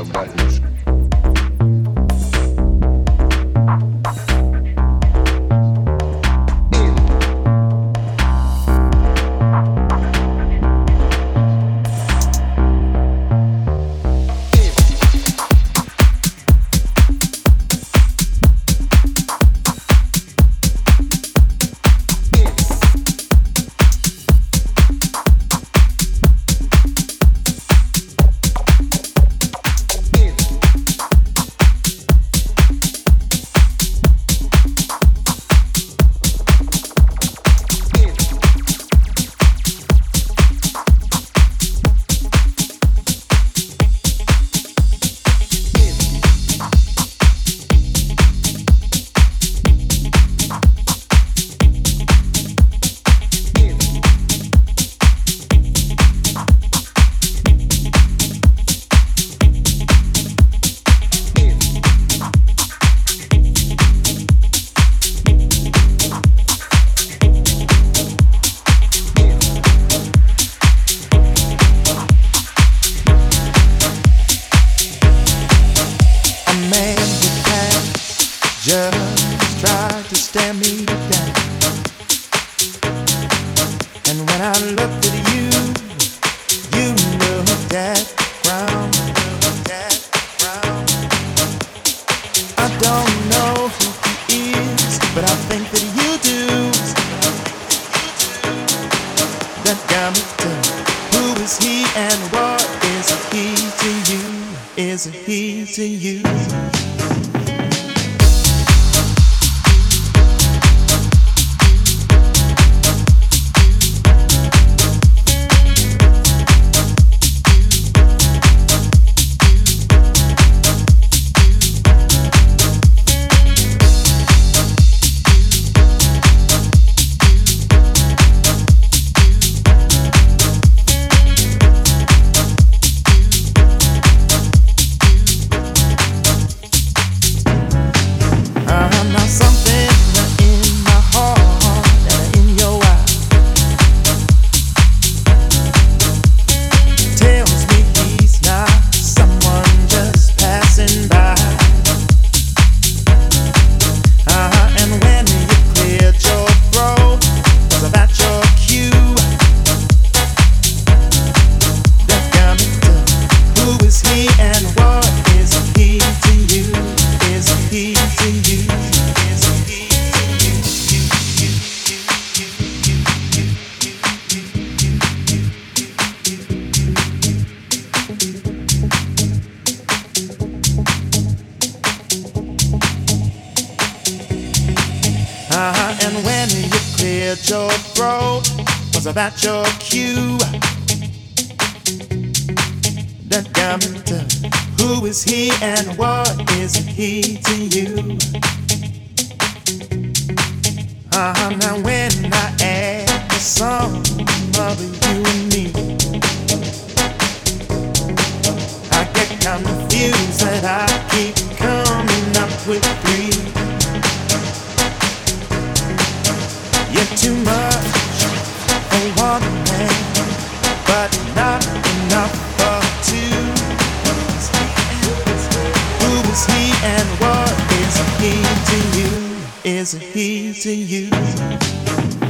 uh, is a he's to you.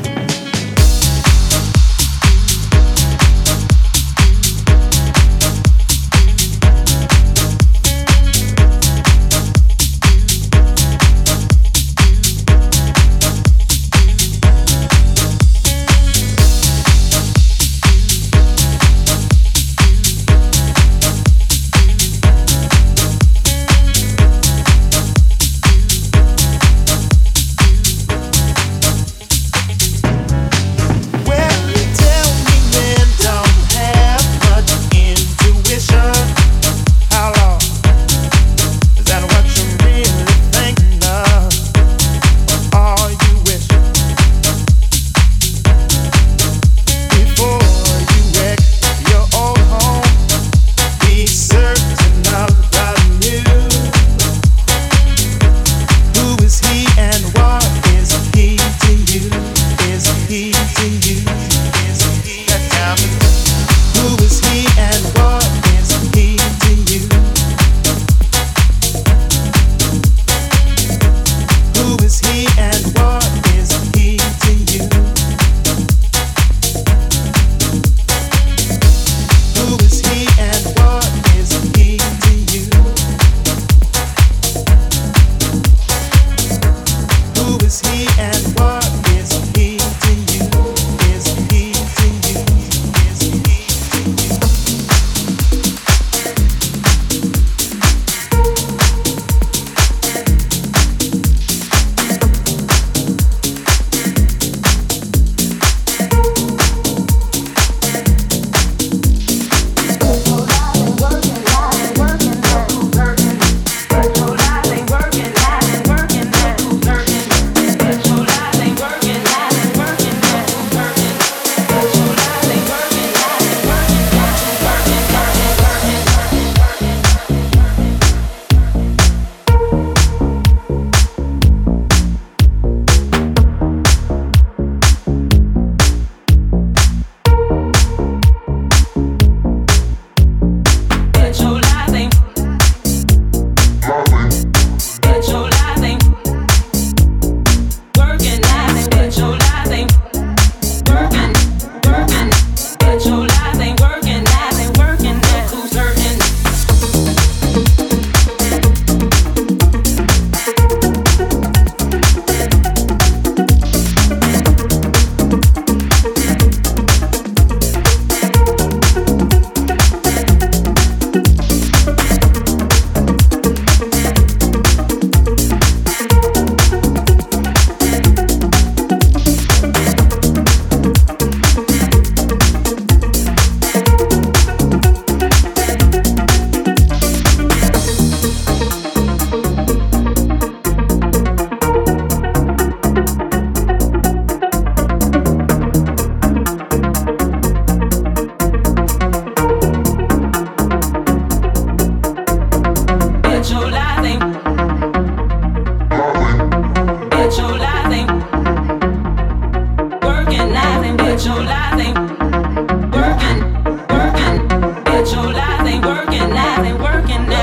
I've been working